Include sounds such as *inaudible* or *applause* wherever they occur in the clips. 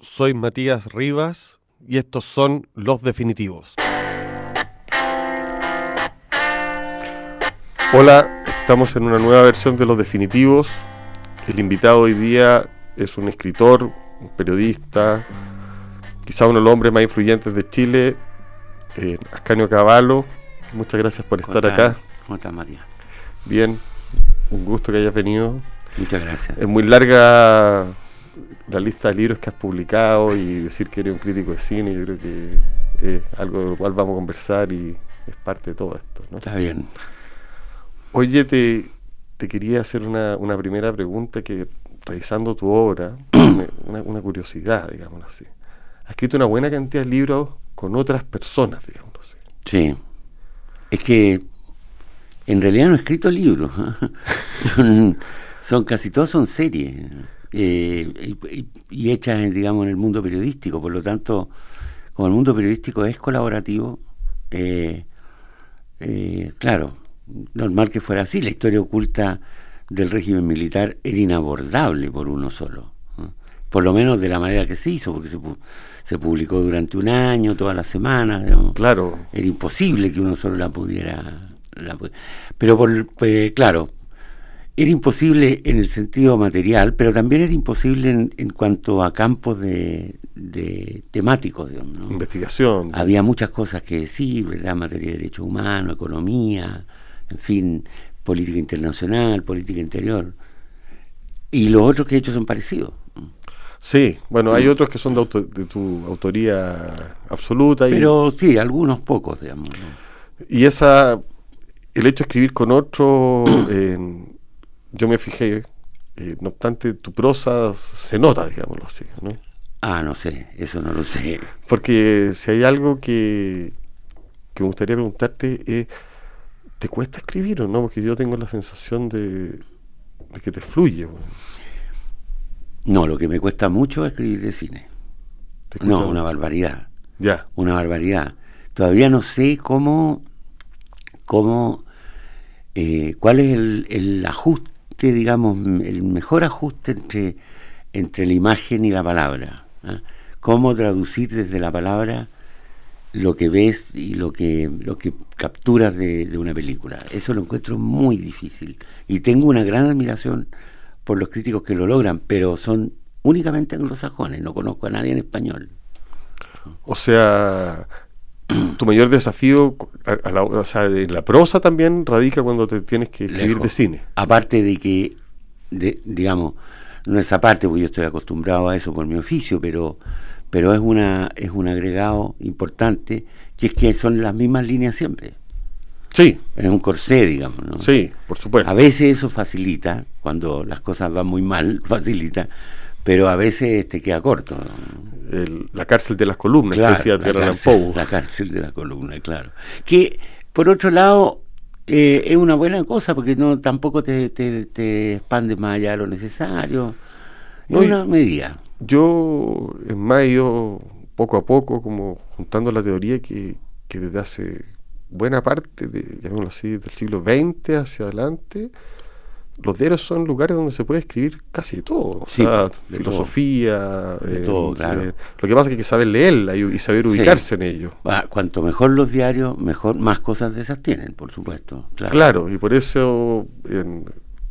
soy Matías Rivas y estos son Los Definitivos. Hola, estamos en una nueva versión de Los Definitivos. El invitado hoy día es un escritor, un periodista, quizá uno de los hombres más influyentes de Chile, eh, Ascanio Cavallo. Muchas gracias por estar acá. ¿Cómo estás, Matías? Bien, un gusto que hayas venido. Muchas gracias. Es muy larga la lista de libros que has publicado y decir que eres un crítico de cine, yo creo que es algo de lo cual vamos a conversar y es parte de todo esto. ¿no? Está bien. Oye, te, te quería hacer una, una, primera pregunta que, revisando tu obra, *clears throat* una, una, curiosidad, digámoslo así. Has escrito una buena cantidad de libros con otras personas, digámoslo así. Sí. Es que en realidad no he escrito libros. *laughs* son, son casi todos son series. Eh, y, y, hechas, digamos, en el mundo periodístico. Por lo tanto, como el mundo periodístico es colaborativo, eh, eh, claro, normal que fuera así. La historia oculta del régimen militar era inabordable por uno solo. Por lo menos de la manera que se hizo, porque se, se publicó durante un año, todas las semanas. Digamos. Claro. Era imposible que uno solo la pudiera. La, pero, por, pues, claro, era imposible en el sentido material, pero también era imposible en, en cuanto a campos de, de temáticos. Digamos, ¿no? Investigación. Había muchas cosas que decir, ¿verdad? Materia de derechos humanos, economía, en fin, política internacional, política interior. Y los otros que he hecho son parecidos. Sí, bueno, hay otros que son de, auto, de tu autoría absoluta. Y, pero sí, algunos pocos, digamos. ¿no? Y esa, el hecho de escribir con otro... *clears throat* Eh, yo me fijé, eh, no obstante, tu prosa se nota, digámoslo así, ¿no? Ah, no sé, eso no lo sé. Porque si hay algo que, que me gustaría preguntarte es, ¿te cuesta escribir o no? Porque yo tengo la sensación de, de que te fluye. Bueno. No, lo que me cuesta mucho es escribir de cine. No, una barbaridad. Ya. Una barbaridad. Todavía no sé cómo, cómo, eh, cuál es el, el ajuste digamos, el mejor ajuste entre, entre la imagen y la palabra. ¿eh? Cómo traducir desde la palabra lo que ves y lo que, lo que capturas de, de, una película. Eso lo encuentro muy difícil. Y tengo una gran admiración por los críticos que lo logran, pero son únicamente anglosajones, no conozco a nadie en español. O sea, *clears throat* tu mayor desafío a, a la, o sea, en la prosa también radica cuando te tienes que escribir de cine. Aparte de que, de, digamos, no es aparte porque yo estoy acostumbrado a eso por mi oficio, pero, pero es, una, es un agregado importante que es que son las mismas líneas siempre. Sí. Es un corsé, digamos, ¿no? Sí, por supuesto. A veces eso facilita, cuando las cosas van muy mal, *laughs* facilita, pero a veces te queda corto. la cárcel de las columnas, claro, que decía la, cárcel, la cárcel de la columna, claro. Que, por otro lado, eh, es una buena cosa porque no tampoco te, te, te expandes más allá de lo necesario. Es No, una medida. Yo, en mayo, poco a poco, como juntando la teoría que, que desde hace buena parte, de, llamémoslo así, del siglo XX hacia adelante, los diarios son lugares donde se puede escribir casi de todo. O Sí, sea, de filosofía. De eh, todo, no sé, claro. Lo que pasa es que hay que saber leerla y, y saber Sí. ubicarse en ello. Ah, Cuanto mejor los diarios, mejor más cosas de esas tienen, por supuesto. Claro. Claro, y por eso, en-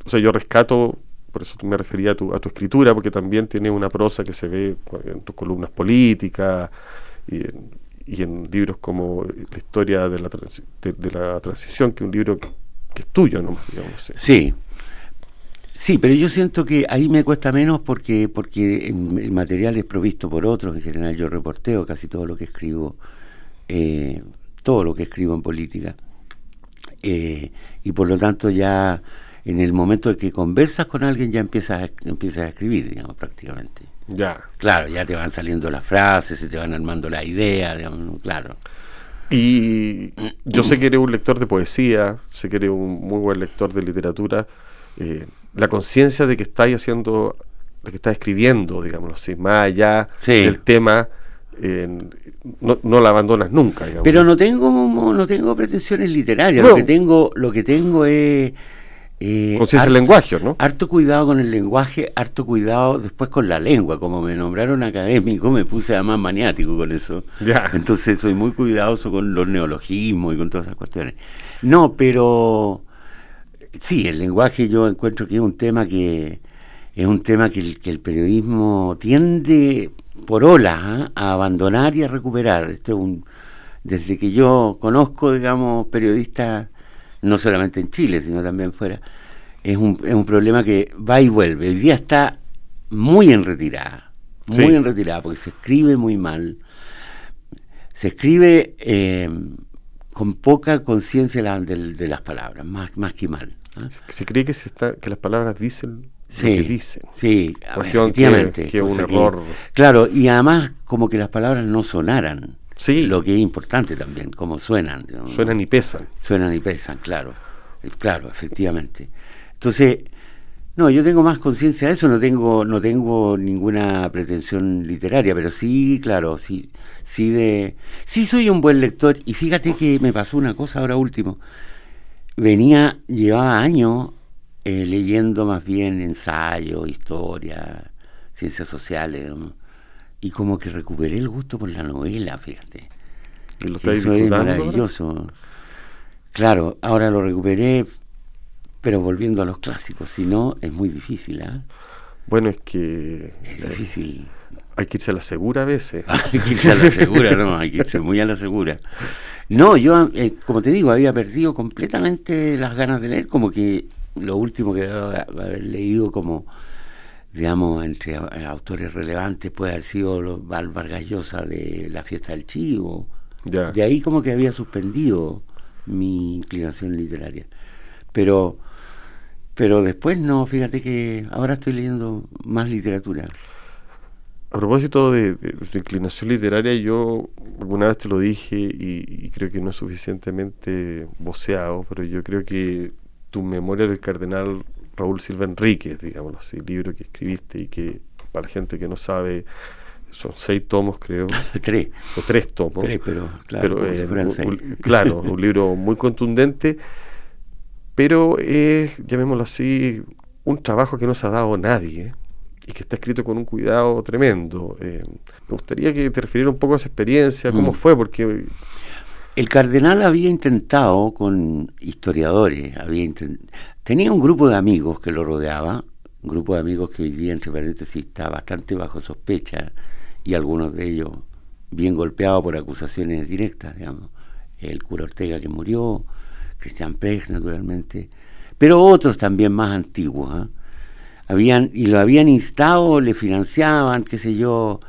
o sea, yo rescato, por eso me refería a tu, a tu escritura, porque también tiene una prosa que se ve en tus columnas políticas y en, y en libros como La historia de la, de, de la transición, que es un libro que, que es tuyo, nomás, digamos. Sí. Sí, pero yo siento que ahí me cuesta menos porque porque el material es provisto por otros. En general yo reporteo casi todo lo que escribo, eh, todo lo que escribo en política. Eh, y por lo tanto ya en el momento de que conversas con alguien ya empiezas a, empiezas a escribir, digamos, prácticamente. Ya. Claro, ya te van saliendo las frases, se te van armando las ideas, digamos, claro. Y yo sé que eres un lector de poesía, sé que eres un muy buen lector de literatura. eh, la conciencia de que estáis haciendo, de que estás escribiendo, digámoslo así, más allá Sí. del tema, eh, no, no la abandonas nunca, digamos. Pero no tengo no tengo pretensiones literarias, No. lo que tengo lo que tengo es Eh, Conciencia del lenguaje, ¿no? Harto cuidado con el lenguaje, harto cuidado después con la lengua. Como me nombraron académico, me puse además maniático con eso. Ya. Entonces soy muy cuidadoso con los neologismos y con todas esas cuestiones. No, pero sí, el lenguaje yo encuentro que es un tema que es un tema que el, que el periodismo tiende por olas ¿ah? a abandonar y a recuperar. Esto es un, desde que yo conozco, digamos, periodistas, no solamente en Chile, sino también fuera, es un, es un problema que va y vuelve. Hoy día está muy en retirada, muy Sí. en retirada, porque se escribe muy mal. Se escribe eh, con poca conciencia la- del- de, las palabras, más, más que mal. ¿Ah? Se cree que, se está, que las palabras dicen Sí, lo que dicen. sí, que- efectivamente. que es un error. claro, y además como que las palabras no sonaran, Sí, lo que es importante también, como suenan. ¿no? suenan y pesan. Suenan y pesan, claro. Eh, Claro, efectivamente. Entonces, no, yo tengo más conciencia de eso, no tengo, no tengo ninguna pretensión literaria, pero sí, claro, sí, sí de, sí soy un buen lector, y fíjate que me pasó una cosa ahora último. Venía, llevaba años eh, leyendo más bien ensayo, historia, ciencias sociales, ¿no? y como que recuperé el gusto por la novela, fíjate. Y lo estáis Eso es ahora. maravilloso. Claro, ahora lo recuperé, pero volviendo a los clásicos, si no, es muy difícil, ¿ah? Bueno, es que Es eh, difícil. hay que irse a la segura a veces. *laughs* Hay que irse a la segura, no, hay que irse muy a la segura. No, yo, eh, como te digo, había perdido completamente las ganas de leer, como que lo último que debo haber leído como, digamos, entre autores relevantes puede haber sido los Val Vargas Llosa de La Fiesta del Chivo. De ahí como que había suspendido mi inclinación literaria. Pero, pero después no, fíjate que ahora estoy leyendo más literatura. A propósito de, de tu inclinación literaria, yo alguna vez te lo dije y, y creo que no es suficientemente voceado, pero yo creo que tu memoria del cardenal Raúl Silva Enríquez, digamos así, libro que escribiste y que para la gente que no sabe son seis tomos creo, *laughs* Tres, o tres tomos. tres, pero claro, pero eh, un- seis. un- claro, un *laughs* libro muy contundente, pero es, llamémoslo así, un trabajo que no se ha dado a nadie y que está escrito con un cuidado tremendo. Eh, me gustaría que te refiriera un poco a esa experiencia, cómo Mm. fue, porque El cardenal había intentado con historiadores, había inten- tenía un grupo de amigos que lo rodeaba, un grupo de amigos que hoy día, entre paréntesis, está bastante bajo sospecha y algunos de ellos bien golpeados por acusaciones directas, digamos. El cura Ortega que murió, Cristian Pech, naturalmente, pero otros también más antiguos. ¿ah? Habían, y lo habían instado, le financiaban, qué sé yo,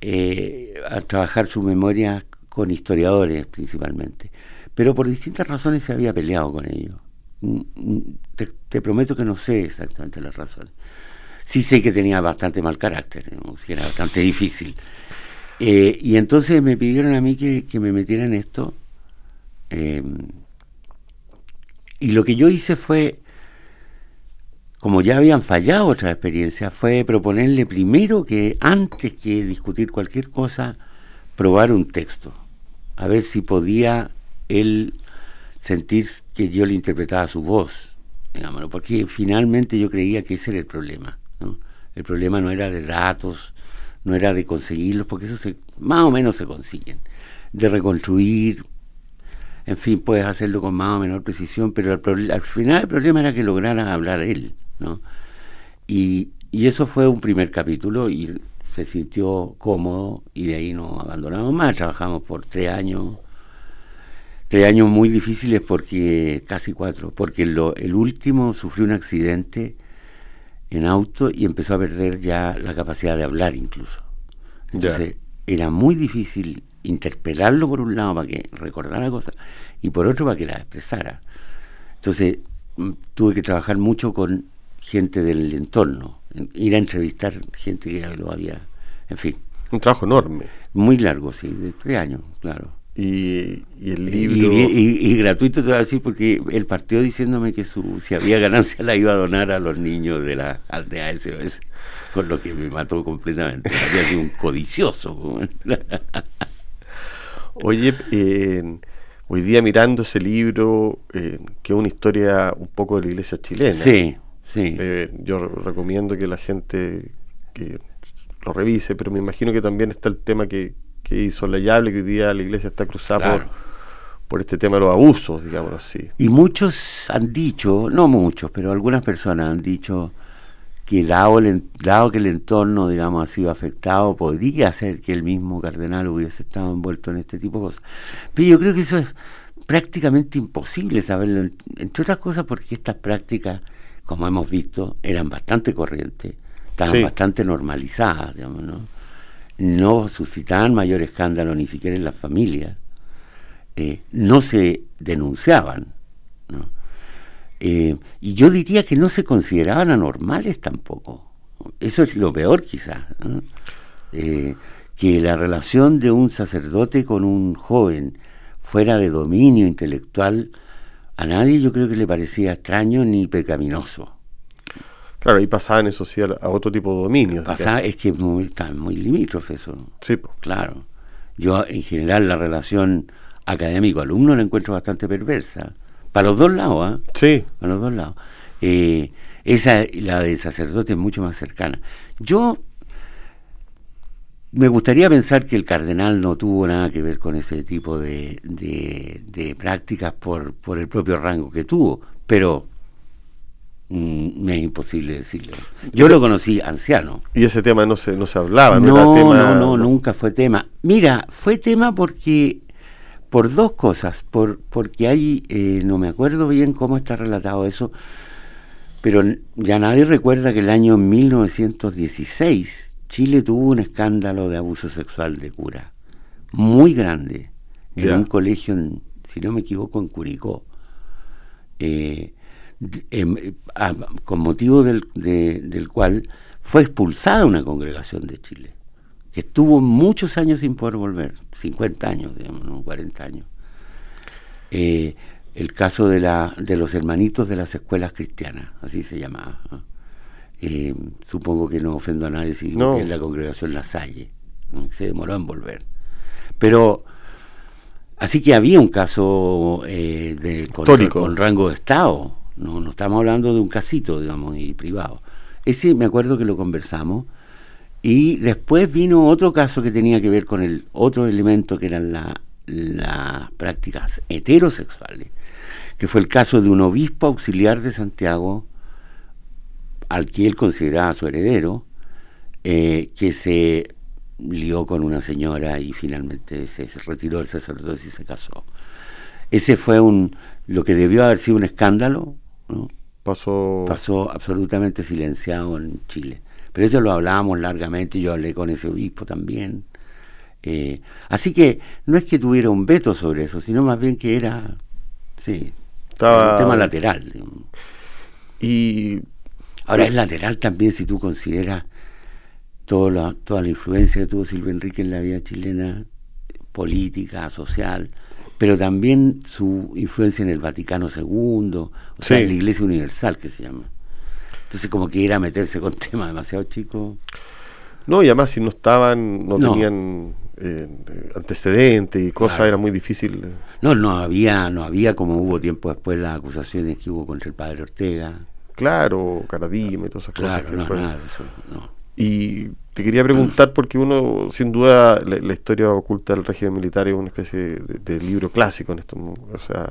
eh, a trabajar su memoria con historiadores principalmente. Pero por distintas razones se había peleado con ellos. Mm, mm, Te, prometo que no sé exactamente las razones. Sí sé que tenía bastante mal carácter, que era bastante difícil. Eh, y entonces me pidieron a mí que, que me metiera en esto. eh, y lo que yo hice fue, como ya habían fallado otras experiencias, fue proponerle primero que antes que discutir cualquier cosa, probar un texto, a ver si podía él sentir que yo le interpretaba su voz, digámoslo, porque finalmente yo creía que ese era el problema. El problema no era de datos, no era de conseguirlos, porque eso se, más o menos se consiguen, de reconstruir, en fin, puedes hacerlo con más o menor precisión, pero al, al final el problema era que lograra hablar él, ¿no? Y, y eso fue un primer capítulo y se sintió cómodo y de ahí nos abandonamos más, trabajamos por tres años, tres años muy difíciles porque, casi cuatro, porque lo, el último sufrió un accidente en auto y empezó a perder ya la capacidad de hablar incluso. Entonces era muy difícil interpelarlo por un lado para que recordara cosas y por otro para que las expresara. Entonces mm, tuve que trabajar mucho con gente del entorno, en- ir a entrevistar gente que ya lo había, en fin, un trabajo enorme. muy largo, sí, de tres años, claro. Y, y el Y, libro... y- y gratuito te voy a decir porque él partió diciéndome que su, si había ganancia la iba a donar a los niños de la aldea SOS, con lo que me mató completamente. Había sido un codicioso. *laughs* Oye, eh, hoy día mirando ese libro, eh, que es una historia un poco de la iglesia chilena. Sí, sí. Eh, yo recomiendo que la gente que lo revise, pero me imagino que también está el tema que, que hizo Layable, que hoy día la iglesia está cruzada por, por este tema de los abusos, digámoslo así. Y muchos han dicho, no muchos, pero algunas personas han dicho que dado, el, dado que el entorno, digamos, ha sido afectado, podría ser que el mismo cardenal hubiese estado envuelto en este tipo de cosas. Pero yo creo que eso es prácticamente imposible saberlo, entre otras cosas porque estas prácticas, como hemos visto, eran bastante corrientes, estaban Sí. bastante normalizadas, digamos, ¿no? No suscitaban mayor escándalo ni siquiera en las familias, eh, no se denunciaban, ¿no? Eh, y yo diría que no se consideraban anormales tampoco. Eso es lo peor quizás. ¿no? Eh, que la relación de un sacerdote con un joven fuera de dominio intelectual, a nadie yo creo que le parecía extraño ni pecaminoso. Claro, ahí pasaban eso sí a, otro tipo de dominios. Pasa, es que muy, está muy limítrofe eso, Sí, po. claro. Yo en general la relación académico-alumno la encuentro bastante perversa. Para los dos lados, ¿ah? sí, a los dos lados. Eh, esa, la de sacerdote, es mucho más cercana. Yo me gustaría pensar que el cardenal no tuvo nada que ver con ese tipo de, de, de prácticas por, por el propio rango que tuvo, pero mm, me es imposible decirlo. Yo Ese- lo conocí anciano. y ese tema no se, no se hablaba, no, No, era tema. no, no, nunca fue tema. Mira, fue tema porque por dos cosas, por porque hay, eh, no me acuerdo bien cómo está relatado eso, pero ya nadie recuerda que el año 1916 Chile tuvo un escándalo de abuso sexual de cura, muy grande, en un colegio, en- si no me equivoco, en Curicó. Eh, em, eh, a- con motivo del, de- del cual fue expulsada una congregación de Chile, que estuvo muchos años sin poder volver, 50 años, digamos, ¿no? 40 años. Eh, el caso de, la, de los hermanitos de las escuelas cristianas, así se llamaba. ¿no? Eh, supongo que no ofendo a nadie si No. que es la congregación La Salle, se demoró en volver. Pero, así que había un caso eh, de, con rango de Estado, no, no estamos hablando de un casito, digamos, y privado. Ese me acuerdo que lo conversamos. Y después vino otro caso que tenía que ver con el otro elemento que eran la- las prácticas heterosexuales, que fue el caso de un obispo auxiliar de Santiago, al que él consideraba su heredero, eh, que se lió con una señora y finalmente se, se retiró del sacerdocio y se casó. Ese fue un lo que debió haber sido un escándalo, ¿no? Pasó. pasó absolutamente silenciado en Chile. Pero eso lo hablábamos largamente, yo hablé con ese obispo también. Eh, así que no es que tuviera un veto sobre eso, sino más bien que era, sí, Estaba- un tema lateral. Y Ahora es lateral también si tú consideras todo la- toda la influencia que tuvo Silvio Enrique en la vida chilena, política, social, pero también su influencia en el Vaticano II, o sea, en la Iglesia Universal que se llama. Entonces como que era meterse con *laughs* temas demasiado chicos. no, y además si no estaban, no, No. tenían eh, antecedentes y cosas, Claro. era muy difícil. eh. No, no había, no había como hubo tiempo después las acusaciones que hubo contra el padre Ortega. Claro, Caradima y todas esas Claro, cosas. que no, después- nada de eso, no. Y te quería preguntar, porque uno, sin duda, la, la historia oculta del régimen militar es una especie de, de libro clásico en esto, o sea,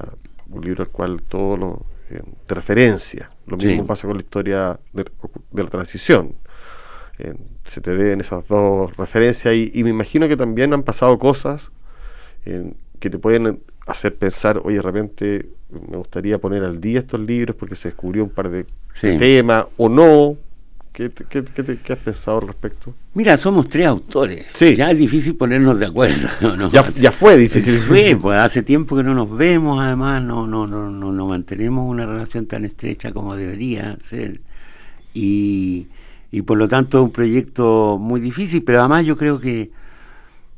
un libro al cual todo lo eh, de referencia. Lo Sí. mismo pasa con la historia de, de la transición. Eh, se te den esas dos referencias y, y me imagino que también han pasado cosas eh, que te pueden hacer pensar, oye, de repente me gustaría poner al día estos libros porque se descubrió un par de, Sí. temas o no. ¿Qué, qué, qué qué has pensado al respecto? Mira, somos tres autores. Sí. Ya es difícil ponernos de acuerdo. *laughs* ¿no? Ya, ya fue difícil. Fue, pues hace tiempo que no nos vemos, además no, no, no, no, no mantenemos una relación tan estrecha como debería ser. Y, y por lo tanto es un proyecto muy difícil, pero además yo creo que,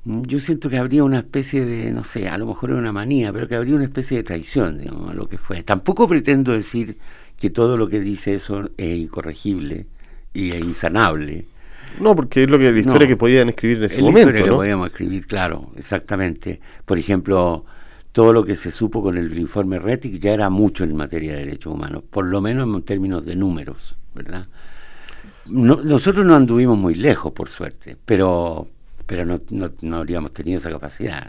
yo siento que habría una especie de, no sé, a lo mejor es una manía, pero que habría una especie de traición, digamos, a lo que fue. Tampoco pretendo decir que todo lo que dice eso es incorregible y es insanable. No, porque es lo que la historia No. que podían escribir en ese Es la momento, historia que ¿no? podíamos escribir, claro, exactamente. Por ejemplo, todo lo que se supo con el informe RETIC ya era mucho en materia de derechos humanos, por lo menos en términos de números, ¿verdad? nosotros no anduvimos muy lejos, por suerte, pero, pero no, no, habríamos tenido esa capacidad.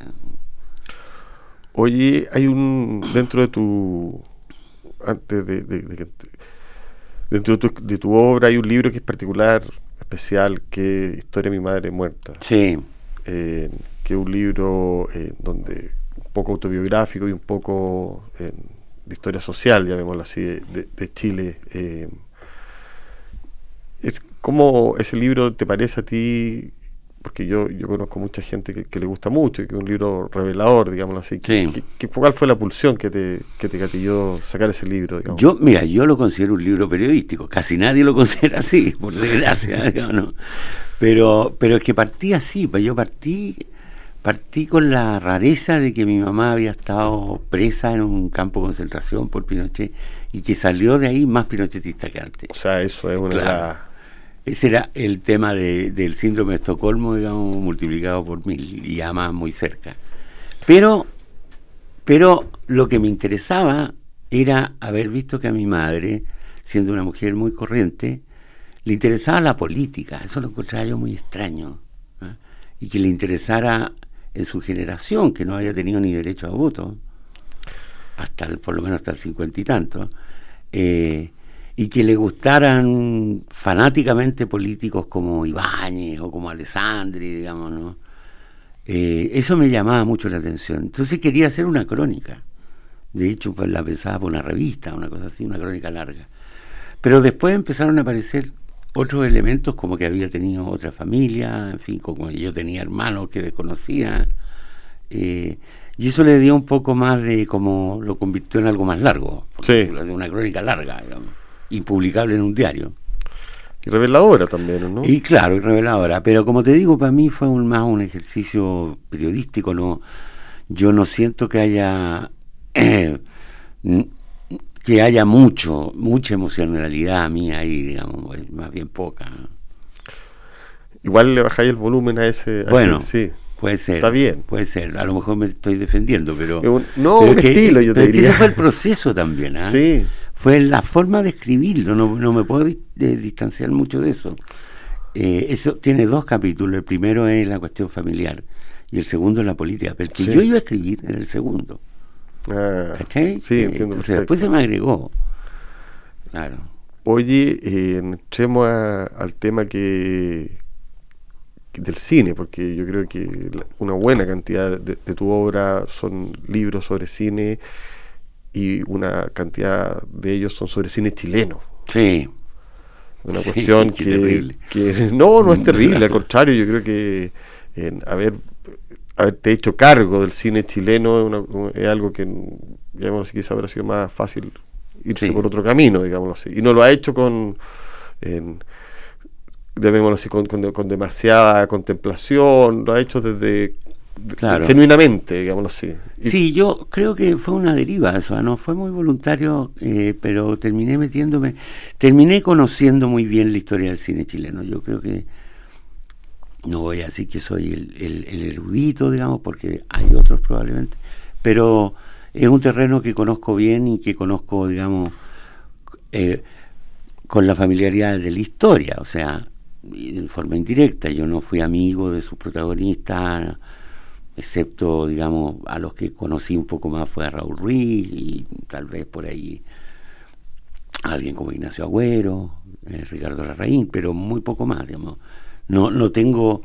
Oye, hay un, dentro de tu, antes de, dentro de tu, obra hay un libro que es particular, especial, que es Historia de mi madre muerta. Sí. Eh, que es un libro eh, donde un poco autobiográfico y un poco de historia social, llamémoslo así, de, de Chile. Eh, es, ¿Cómo ese libro te parece a ti? Porque yo, yo conozco mucha gente que, le gusta mucho y que es un libro revelador, digámoslo así. Sí. ¿Cuál fue la pulsión que te, que te gatilló sacar ese libro? Yo, mira, yo lo considero un libro periodístico. Casi nadie lo *laughs* considera así, por desgracia. *laughs* pero, pero es que partí así, pues yo partí partí con la rareza de que mi mamá había estado presa en un campo de concentración por Pinochet y que salió de ahí más pinochetista que antes. O sea, eso es una... Ese era el tema del síndrome de Estocolmo, digamos, multiplicado por mil y además muy cerca. Pero, pero lo que me interesaba era haber visto que a mi madre, siendo una mujer muy corriente, le interesaba la política. Eso lo encontraba yo muy extraño. Y que le interesara en su generación, que no había tenido ni derecho a voto, hasta por lo menos hasta el cincuenta y tanto, eh, y que le gustaran fanáticamente políticos como Ibáñez o como Alessandri, digamos, ¿no? Eh, eso me llamaba mucho la atención. Entonces quería hacer una crónica. De hecho, pues, la pensaba por una revista, una cosa así, una crónica larga. Pero después empezaron a aparecer otros elementos como que había tenido otra familia, en fin, como yo tenía hermanos que desconocía. Eh, y eso le dio un poco más de como lo convirtió en algo más largo, sí. una crónica larga, digamos, impublicable en un diario. Y reveladora también, ¿no? Y claro, y reveladora, pero como te digo, para mí fue un, más un ejercicio periodístico, no yo no siento que haya *clears throat* que haya mucho, mucha emocionalidad mía ahí, digamos, más bien poca. Igual le bajáis el volumen a ese. bueno, sí. Puede ser. Está bien. Puede ser. A lo mejor me estoy defendiendo, pero. no, un estilo, yo te diría. ese fue el proceso también, ¿ah? Sí. Fue la forma de escribirlo, no, no me puedo distanciar mucho de eso. Eh, eso tiene dos capítulos. El primero es la cuestión familiar y el segundo es la política. Pero que yo iba a escribir en el segundo. Ah, Sí, eh, entiendo. después se me agregó. Claro. Oye, eh, entremos al tema que, del cine, porque yo creo que una buena cantidad de, tu obra son libros sobre cine y una cantidad de ellos son sobre cine chileno. Sí. Una *laughs* cuestión que, que, no, no es terrible, al *laughs* contrario, yo creo que en haber haberte hecho cargo del cine chileno es, algo que, digamos, quizás habrá sido más fácil irse por otro camino, digámoslo así. Y no lo ha hecho con, así, con, demasiada contemplación, lo ha hecho desde genuinamente, digámoslo así. sí, yo creo que fue una deriva eso, no fue muy voluntario, eh, pero terminé metiéndome, terminé conociendo muy bien la historia del cine chileno. Yo creo que no voy a decir que soy el, erudito, digamos, porque hay otros probablemente, pero es un terreno que conozco bien y que conozco, digamos, eh, con la familiaridad de la historia, o sea, de forma indirecta. Yo no fui amigo de sus protagonistas, excepto, digamos, a los que conocí un poco más fue a Raúl Ruiz y tal vez por ahí alguien como Ignacio Agüero, eh, Ricardo Larraín, pero muy poco más, digamos no, no tengo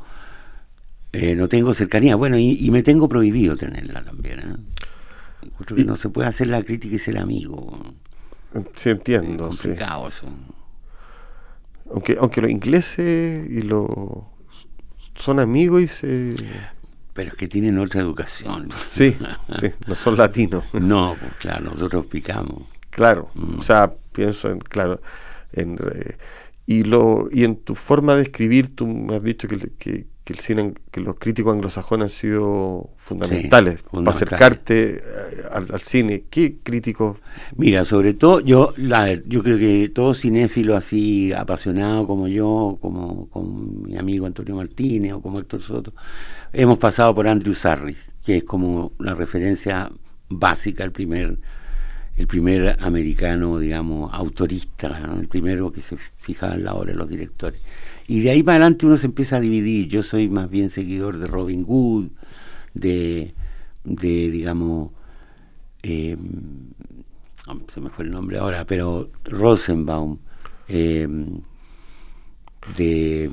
eh, no tengo cercanía. Bueno, y, me tengo prohibido tenerla también. ¿eh? que no se puede hacer la crítica y ser amigo. Sí, entiendo. Es complicado eso. Aunque, aunque los ingleses y los son amigos y se... Pero es que tienen otra educación. Sí, sí, no son latinos. *laughs* No, pues claro, nosotros picamos. Claro, mm. o sea, pienso en, claro, en... Eh, y, lo, y en tu forma de escribir, tú me has dicho que, que, el cine, que los críticos anglosajones han sido fundamentales para acercarte eh, al, cine. ¿Qué críticos? Mira, sobre todo, yo, la, yo creo que todo cinéfilo así apasionado como yo, como con mi amigo Antonio Martínez o como Héctor Soto, hemos pasado por Andrew Sarris, que es como la referencia básica, el primer, el primer americano, digamos, autorista, el primero que se fijaba en la obra de los directores. Y de ahí para adelante uno se empieza a dividir. Yo soy más bien seguidor de Robin Hood, de, de digamos, eh, se me fue el nombre ahora, pero Rosenbaum, eh, de...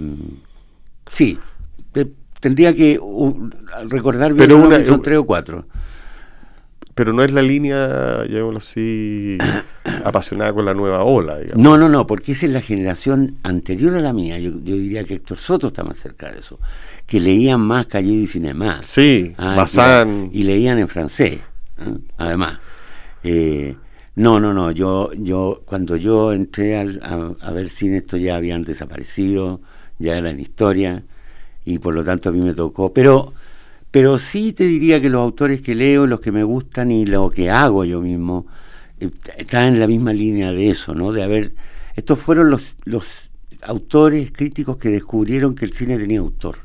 Sí, tendría que recordar bien, pero son tres o cuatro pero no es la línea, llamémoslo así, apasionada con la nueva ola. Digamos. No, no, no, porque esa es la generación anterior a la mía. Yo, diría que Héctor Soto está más cerca de eso. Que leían más Calle y Cinema. Sí, ah, Y, leían en francés, además. Eh, no, no, no. Yo, yo cuando yo entré a, a, ver cine, esto ya habían desaparecido, ya era en historia, y por lo tanto a mí me tocó. Pero pero sí te diría que los autores que leo, los que me gustan y lo que hago yo mismo, eh, están en la misma línea de eso, ¿no? De haber. Estos fueron los, los autores críticos que descubrieron que el cine tenía autor,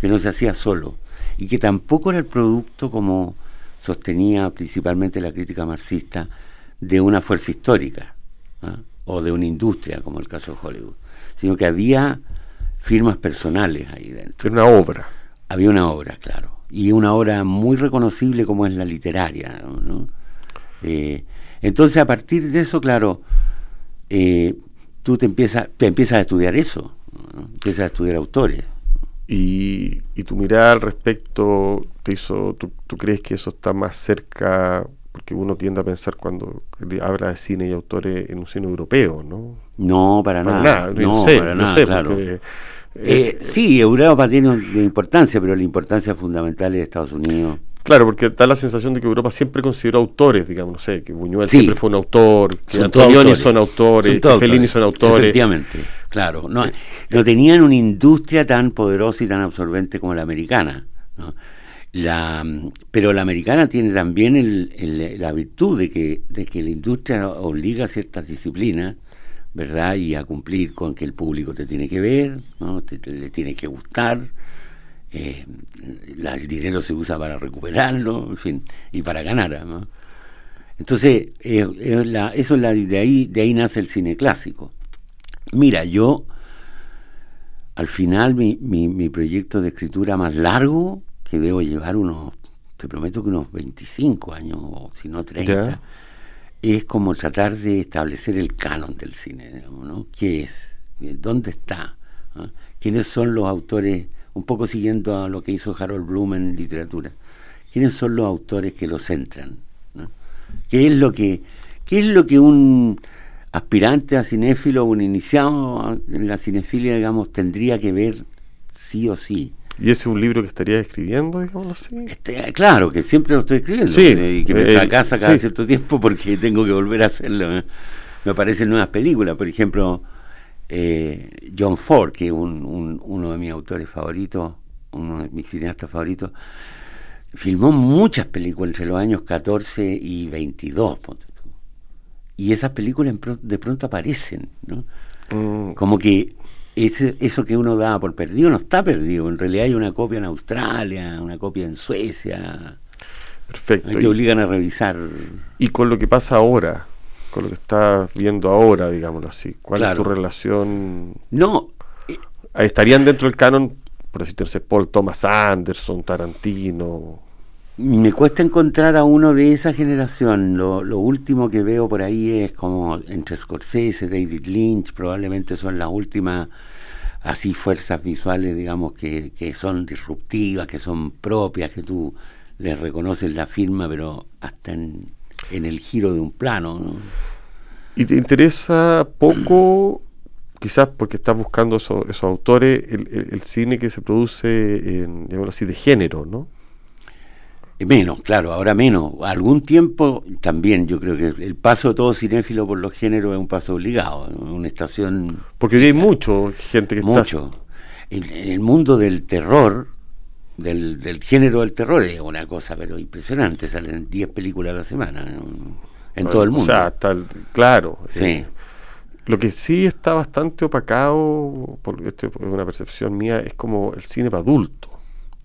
que no se hacía solo y que tampoco era el producto como sostenía principalmente la crítica marxista de una fuerza histórica o de una industria como el caso de Hollywood, sino que había firmas personales ahí dentro. Una obra había una obra, claro, y una obra muy reconocible como es la literaria. ¿no? Eh, entonces, a partir de eso, claro, eh, tú te empiezas, te empiezas a estudiar eso, empiezas a estudiar autores. Y, y tu mirada al respecto, te hizo, tú, crees que eso está más cerca, porque uno tiende a pensar cuando habla de cine y autores en un cine europeo, ¿no? No, para, nada. No, sé, para nada, claro. Eh, sí, Europa tiene una importancia, pero la importancia fundamental es Estados Unidos. Claro, porque da la sensación de que Europa siempre consideró autores, digamos, no sé, que Buñuel siempre fue un autor, que Antonioni son autores, que Fellini son autores. Efectivamente, claro. No, no tenían una industria tan poderosa y tan absorbente como la americana. La, pero la americana tiene también el, la virtud de que, de que la industria obliga a ciertas disciplinas ¿verdad? Y a cumplir con que el público te tiene que ver, ¿no? le tiene que gustar, eh, el dinero se usa para recuperarlo, en fin, y para ganar, ¿no? Entonces, eh, eh, eso es la, de ahí, de ahí nace el cine clásico. Mira, yo al final mi, mi, mi proyecto de escritura más largo, que debo llevar unos, te prometo que unos 25 años, o si no 30, es como tratar de establecer el canon del cine, ¿no? ¿Qué es? ¿Dónde está? ¿Ah? ¿Quiénes son los autores? Un poco siguiendo a lo que hizo Harold Bloom en literatura. ¿Quiénes son los autores que lo centran? ¿Qué es lo que, qué es lo que un aspirante a cinéfilo, un iniciado en la cinefilia, digamos, tendría que ver sí o sí? ¿Y ese es un libro que estaría escribiendo, digamos así? Este, claro, que siempre lo estoy escribiendo. Sí, y que me eh, fracasa cada cierto tiempo porque *laughs* tengo que volver a hacerlo. ¿eh? Me aparecen nuevas películas, por ejemplo, eh, John Ford, que es un, uno de mis autores favoritos, uno de mis cineastas favoritos, filmó muchas películas entre los años 14 y 22. Y esas películas de pronto aparecen, ¿no? Mm. Como que eso que uno da por perdido no está perdido. En realidad hay una copia en Australia, una copia en Suecia. Perfecto. Que obligan a revisar. Y con lo que pasa ahora, con lo que estás viendo ahora, digámoslo así, ¿cuál es tu relación? No. ¿Estarían dentro del canon, por decirte, Paul Thomas Anderson, Tarantino? Me cuesta encontrar a uno de esa generación. Lo, último que veo por ahí es como entre Scorsese, David Lynch, probablemente son las últimas así fuerzas visuales, digamos, que, que son disruptivas, que son propias, que tú les reconoces la firma, pero hasta en, el giro de un plano. ¿no? ¿Y te interesa poco, quizás porque estás buscando esos autores, el, el, cine que se produce, en, así, de género, ¿no? Menos, claro, ahora menos. Algún tiempo también yo creo que el paso de todo cinéfilo por los géneros es un paso obligado, una estación... Porque hay mucho gente que mucho. En, el mundo del terror, del, del, género del terror, es una cosa pero impresionante, salen 10 películas a la semana en, todo el mundo. O sea, está, claro. Sí. Eh, lo que sí está bastante opacado, porque esto es una percepción mía, es como el cine para adultos.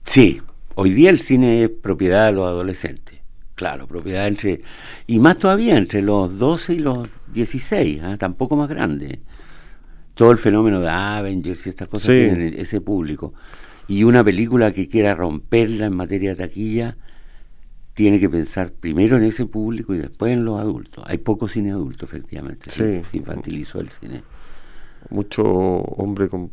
Sí, Hoy día el cine es propiedad de los adolescentes. Claro, propiedad entre, y más todavía entre los 12 y los 16, ¿ah? tampoco más grande. Todo el fenómeno de Avengers y estas cosas tienen ese público. Y una película que quiera romperla en materia de taquilla tiene que pensar primero en ese público y después en los adultos. Hay poco cine adulto, efectivamente. Sí. Se infantilizó el cine. Mucho hombre con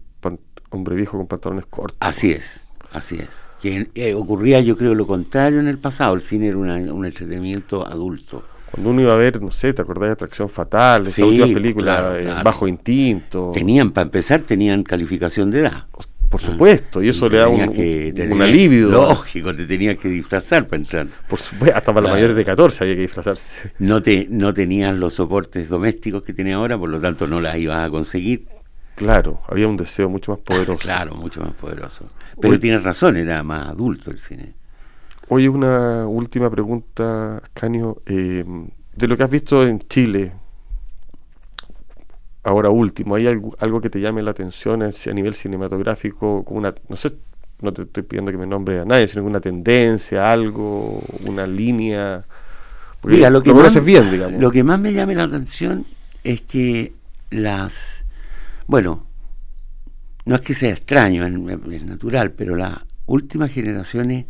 hombre viejo con pantalones cortos. Así es, así es. Que eh, ocurría, yo creo, lo contrario en el pasado. El cine era un entretenimiento adulto. Cuando uno iba a ver, no sé, ¿te acordás de Atracción Fatal? Esa última película, eh, Bajo Instinto. Tenían, para empezar, tenían calificación de edad. Por supuesto, y eso le da un, que, un, alivio. Lógico, te tenías que disfrazar para entrar. Por supuesto, hasta para los mayores de 14 había que disfrazarse. No, te, no tenías los soportes domésticos que tiene ahora, por lo tanto no las ibas a conseguir. Claro, había un deseo mucho más poderoso. claro, mucho más poderoso. Pero tienes razón, era más adulto el cine. Oye, una última pregunta, Canio. Eh, de lo que has visto en Chile, ahora último, ¿hay algo, que te llame la atención a, nivel cinematográfico? Una, no sé, no te estoy pidiendo que me nombre a nadie, sino una tendencia, algo, una línea. Mira, lo que, más, bien, digamos. lo que más me llama la atención es que las. Bueno, no es que sea extraño, es, natural, pero las últimas generaciones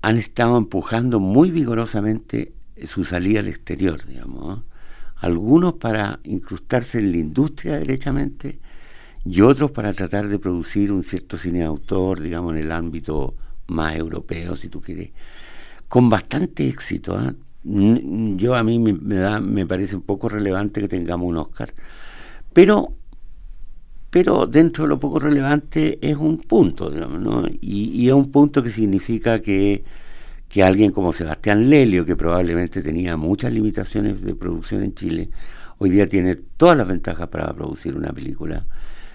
han estado empujando muy vigorosamente su salida al exterior, digamos algunos para incrustarse en la industria derechamente y otros para tratar de producir un cierto cine de autor, digamos, en el ámbito más europeo, si tú quieres, con bastante éxito. ¿ah? Yo a mí me, da, me parece un poco relevante que tengamos un Oscar, pero pero dentro de lo poco relevante es un punto, digamos, ¿no? y, es un punto que significa que que alguien como Sebastián Lelio, que probablemente tenía muchas limitaciones de producción en Chile, hoy día tiene todas las ventajas para producir una película.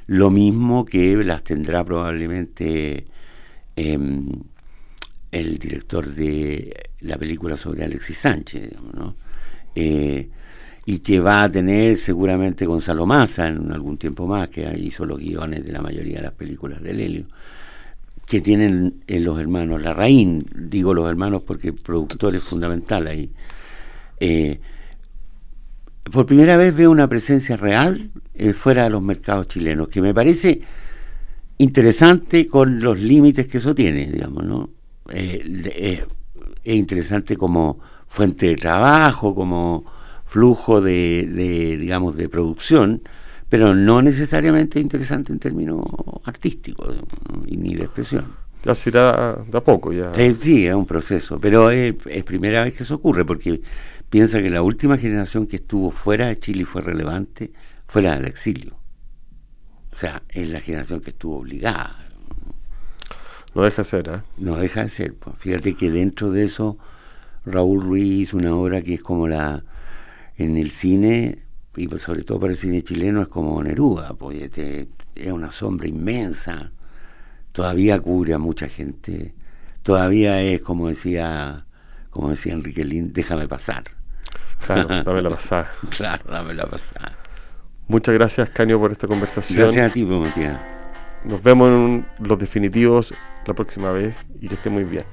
Lo mismo que las tendrá probablemente em, el director de la película sobre Alexis Sánchez, ¿no? Eh, y que va a tener seguramente Gonzalo Massa en algún tiempo más, que hizo los guiones de la mayoría de las películas de Lelio que tienen eh, los hermanos Larraín, digo los hermanos porque el productor es fundamental ahí. Eh, por primera vez veo una presencia real eh, fuera de los mercados chilenos, que me parece interesante con los límites que eso tiene, digamos, ¿no? es interesante como fuente de trabajo, como flujo de, de, digamos, de producción, pero no necesariamente interesante en términos artísticos ni de expresión. Ya será de a poco, ya. sí, es un proceso, pero es, primera vez que eso ocurre, porque piensa que la última generación que estuvo fuera de Chile y fue relevante fue la del exilio. O sea, es la generación que estuvo obligada. No deja de ser, ¿eh? No deja de ser. Pues. Fíjate que dentro de eso, Raúl Ruiz, una obra que es como la. En el cine, y pues sobre todo para el cine chileno es como Neruda, pues es una sombra inmensa, todavía cubre a mucha gente, todavía es como decía, como decía Enrique Lind, déjame pasar. Claro, *laughs* dámela pasar. claro, dámela pasar. Muchas gracias, Caño, por esta conversación. Gracias a ti, pues, Matías. Nos vemos en los definitivos la próxima vez y que esté muy bien.